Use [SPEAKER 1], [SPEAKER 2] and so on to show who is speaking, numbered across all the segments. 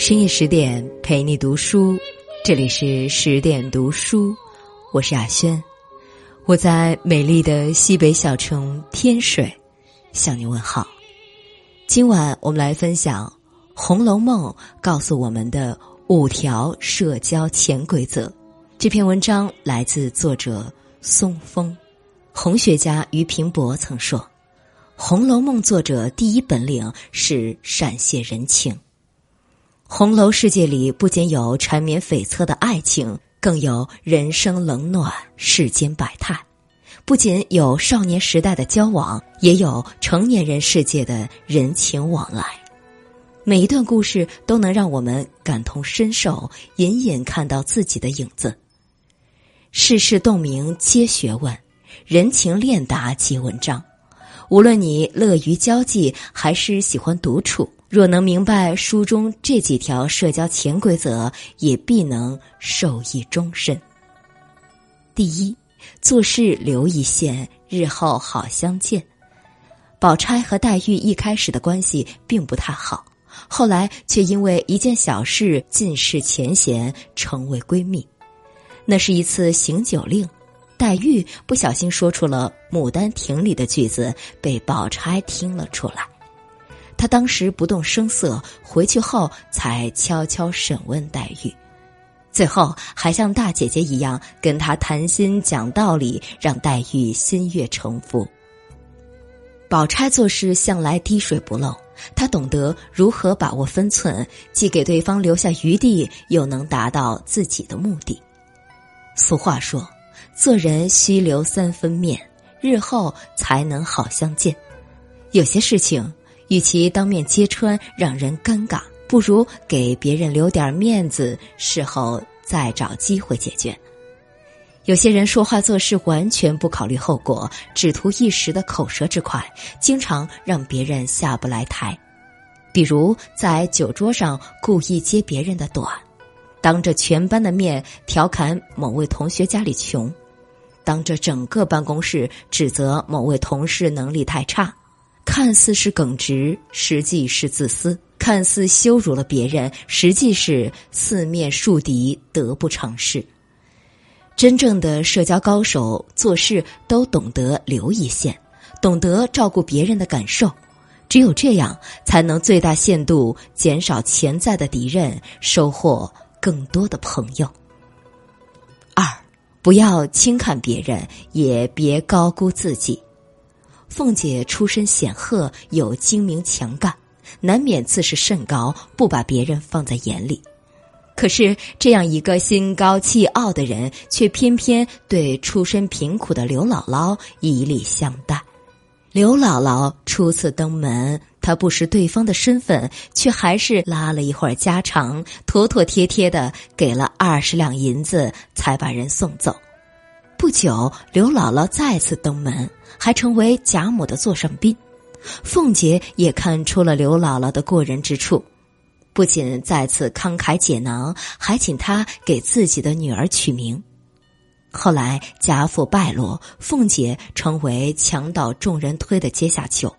[SPEAKER 1] 深夜十点陪你读书，这里是十点读书，我是雅轩，我在美丽的西北小城天水向你问好。今晚我们来分享《红楼梦》告诉我们的五条社交潜规则。这篇文章来自作者松风，红学家于平伯曾说，《红楼梦》作者第一本领是善谢人情。红楼世界里不仅有缠绵悱恻的爱情，更有人生冷暖、世间百态；不仅有少年时代的交往，也有成年人世界的人情往来。每一段故事都能让我们感同身受，隐隐看到自己的影子。世事洞明皆学问，人情练达即文章。无论你乐于交际，还是喜欢独处。若能明白书中这几条社交潜规则，也必能受益终身。第一，做事留一线，日后好相见。宝钗和黛玉一开始的关系并不太好，后来却因为一件小事尽释前嫌，成为闺蜜。那是一次行酒令，黛玉不小心说出了《牡丹亭》里的句子，被宝钗听了出来。他当时不动声色，回去后才悄悄审问黛玉，最后还像大姐姐一样跟他谈心讲道理，让黛玉心悦诚服。宝钗做事向来滴水不漏，她懂得如何把握分寸，既给对方留下余地，又能达到自己的目的。俗话说：“做人须留三分面，日后才能好相见。”有些事情。与其当面揭穿让人尴尬，不如给别人留点面子，事后再找机会解决。有些人说话做事完全不考虑后果，只图一时的口舌之快，经常让别人下不来台。比如在酒桌上故意揭别人的短，当着全班的面调侃某位同学家里穷，当着整个办公室指责某位同事能力太差。看似是耿直，实际是自私；看似羞辱了别人，实际是四面树敌，得不偿失。真正的社交高手做事都懂得留一线，懂得照顾别人的感受，只有这样，才能最大限度减少潜在的敌人，收获更多的朋友。二，不要轻看别人，也别高估自己。凤姐出身显赫，有精明强干，难免自视甚高，不把别人放在眼里。可是这样一个心高气傲的人，却偏偏对出身贫苦的刘姥姥以礼相待。刘姥姥初次登门，她不识对方的身份，却还是拉了一会儿家常，妥妥帖帖的给了二十两银子，才把人送走。不久，刘姥姥再次登门。还成为贾母的座上宾，凤姐也看出了刘姥姥的过人之处，不仅再次慷慨解囊，还请她给自己的女儿取名。后来贾府败落，凤姐成为墙倒众人推的阶下囚，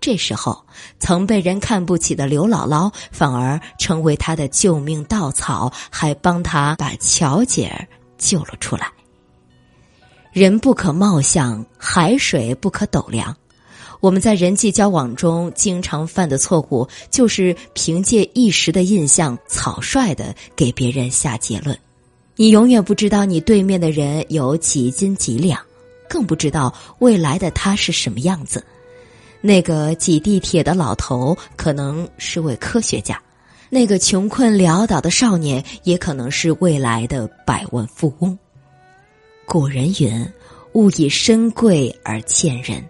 [SPEAKER 1] 这时候曾被人看不起的刘姥姥反而成为她的救命稻草，还帮她把乔姐儿救了出来。人不可貌相，海水不可斗量。我们在人际交往中经常犯的错误，就是凭借一时的印象，草率的给别人下结论。你永远不知道你对面的人有几斤几两，更不知道未来的他是什么样子。那个挤地铁的老头可能是位科学家，那个穷困潦倒的少年也可能是未来的百万富翁。古人云：“勿以身贵而贱人，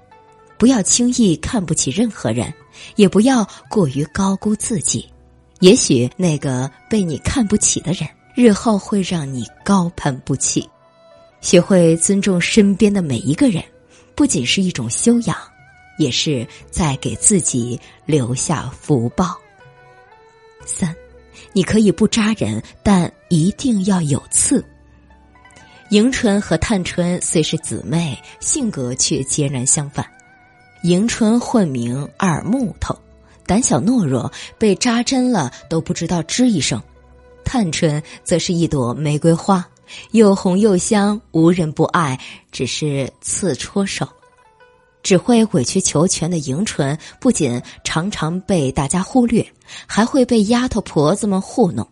[SPEAKER 1] 不要轻易看不起任何人，也不要过于高估自己。也许那个被你看不起的人，日后会让你高攀不起。学会尊重身边的每一个人，不仅是一种修养，也是在给自己留下福报。”三，你可以不扎人，但一定要有刺。迎春和探春虽是姊妹，性格却截然相反。迎春混名二木头，胆小懦弱，被扎针了都不知道吱一声。探春则是一朵玫瑰花，又红又香，无人不爱，只是刺戳手。只会委曲求全的迎春，不仅常常被大家忽略，还会被丫头婆子们糊弄。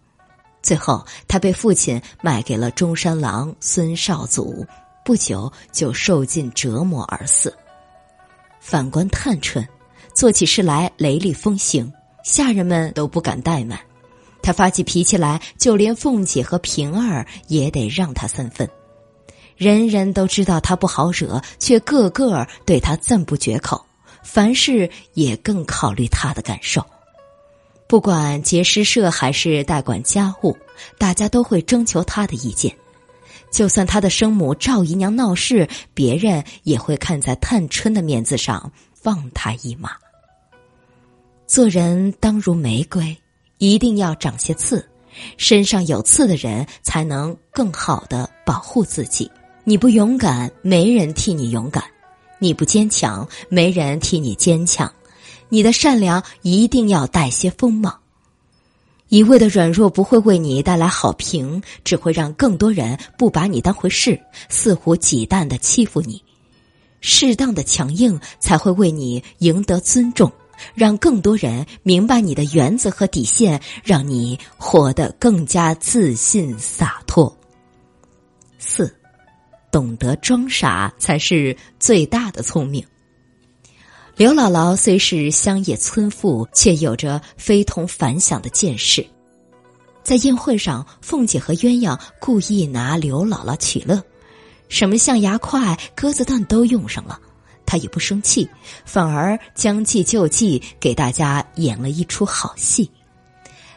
[SPEAKER 1] 最后，他被父亲卖给了中山狼孙绍祖，不久就受尽折磨而死。反观探春，做起事来雷厉风行，下人们都不敢怠慢。他发起脾气来，就连凤姐和平儿也得让他三分。人人都知道他不好惹，却个个对他赞不绝口，凡事也更考虑他的感受。不管结诗社还是代管家务，大家都会征求他的意见。就算他的生母赵姨娘闹事，别人也会看在探春的面子上放他一马。做人当如玫瑰，一定要长些刺，身上有刺的人才能更好的保护自己。你不勇敢，没人替你勇敢；你不坚强，没人替你坚强。你的善良一定要带些锋芒。一味的软弱不会为你带来好评，只会让更多人不把你当回事，肆无忌惮的欺负你。适当的强硬才会为你赢得尊重，让更多人明白你的原则和底线，让你活得更加自信洒脱。四。懂得装傻才是最大的聪明。刘姥姥虽是乡野村妇，却有着非同凡响的见识。在宴会上，凤姐和鸳鸯故意拿刘姥姥取乐，什么象牙块、鸽子蛋都用上了，她也不生气，反而将计就计，给大家演了一出好戏。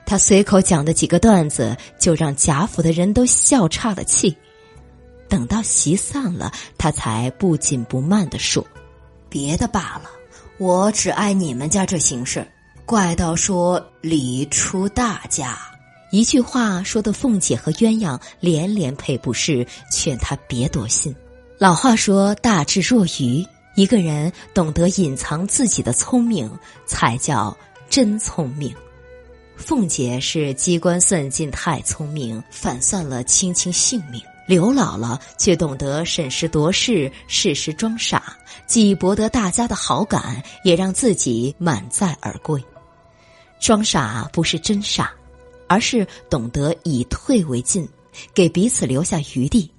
[SPEAKER 1] 她随口讲的几个段子，就让贾府的人都笑岔了气。等到席散了，他才不紧不慢地说：“别的罢了，我只爱你们家这形式。怪到说礼出大家，一句话说的凤姐和鸳鸯连连赔不是，劝他别多心。老话说大智若愚，一个人懂得隐藏自己的聪明，才叫真聪明。凤姐是机关算尽太聪明，反算了卿卿性命。”刘姥姥却懂得审时度势，适时装傻，既博得大家的好感，也让自己满载而归。装傻不是真傻，而是懂得以退为进，给彼此留下余地。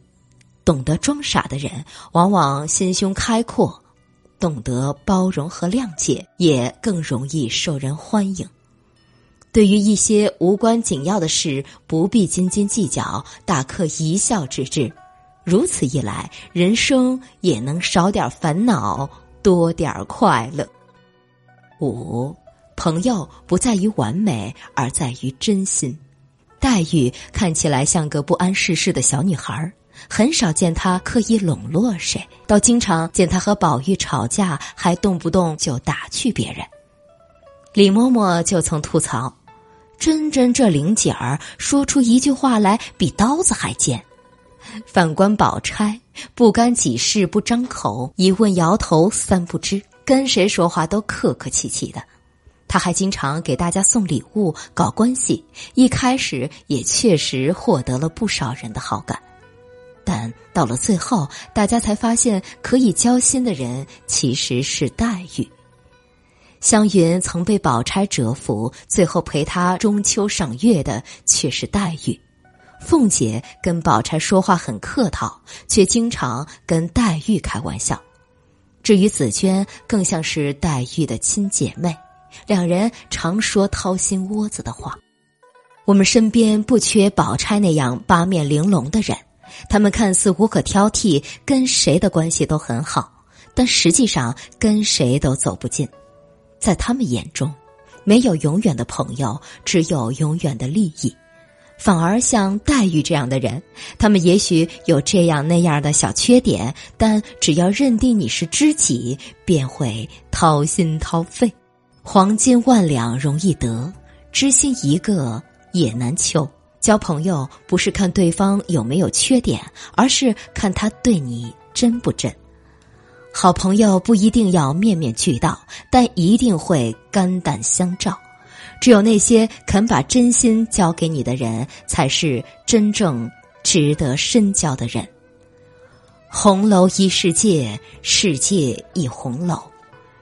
[SPEAKER 1] 懂得装傻的人，往往心胸开阔，懂得包容和谅解，也更容易受人欢迎。对于一些无关紧要的事，不必斤斤计较，大可一笑置之。如此一来，人生也能少点烦恼，多点快乐。五，朋友不在于完美，而在于真心。黛玉看起来像个不谙世事的小女孩，很少见她刻意笼络谁，倒经常见她和宝玉吵架，还动不动就打趣别人。李嬷嬷就曾吐槽。真真这灵姐儿说出一句话来比刀子还尖，反观宝钗不干己事不张口，一问摇头三不知，跟谁说话都客客气气的。他还经常给大家送礼物搞关系，一开始也确实获得了不少人的好感，但到了最后，大家才发现可以交心的人其实是黛玉。湘云曾被宝钗折服，最后陪她中秋赏月的却是黛玉。凤姐跟宝钗说话很客套，却经常跟黛玉开玩笑。至于紫娟，更像是黛玉的亲姐妹，两人常说掏心窝子的话。我们身边不缺宝钗那样八面玲珑的人，他们看似无可挑剔，跟谁的关系都很好，但实际上跟谁都走不近。在他们眼中，没有永远的朋友，只有永远的利益。反而像黛玉这样的人，他们也许有这样那样的小缺点，但只要认定你是知己，便会掏心掏肺。黄金万两容易得，知心一个也难求。交朋友不是看对方有没有缺点，而是看他对你真不真。好朋友不一定要面面俱到，但一定会肝胆相照。只有那些肯把真心交给你的人，才是真正值得深交的人。红楼一世界，世界一红楼。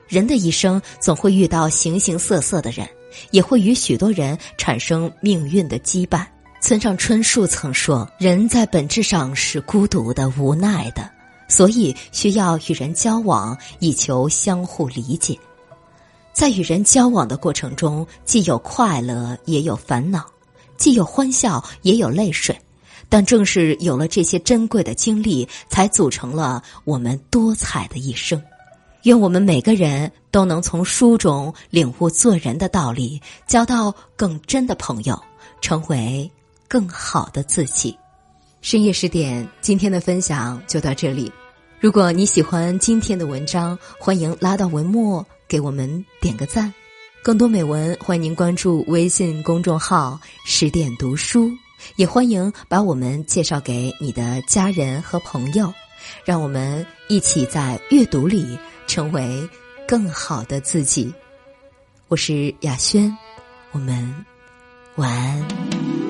[SPEAKER 1] 人的一生总会遇到形形色色的人，也会与许多人产生命运的羁绊。村上春树曾说：“人在本质上是孤独的、无奈的，所以需要与人交往，以求相互理解。”在与人交往的过程中，既有快乐，也有烦恼；既有欢笑，也有泪水。但正是有了这些珍贵的经历，才组成了我们多彩的一生。愿我们每个人都能从书中领悟做人的道理，交到更真的朋友，成为更好的自己。深夜十点，今天的分享就到这里。如果你喜欢今天的文章，欢迎拉到文末。给我们点个赞，更多美文欢迎您关注微信公众号“十点读书”，也欢迎把我们介绍给你的家人和朋友，让我们一起在阅读里成为更好的自己。我是雅轩，我们晚安。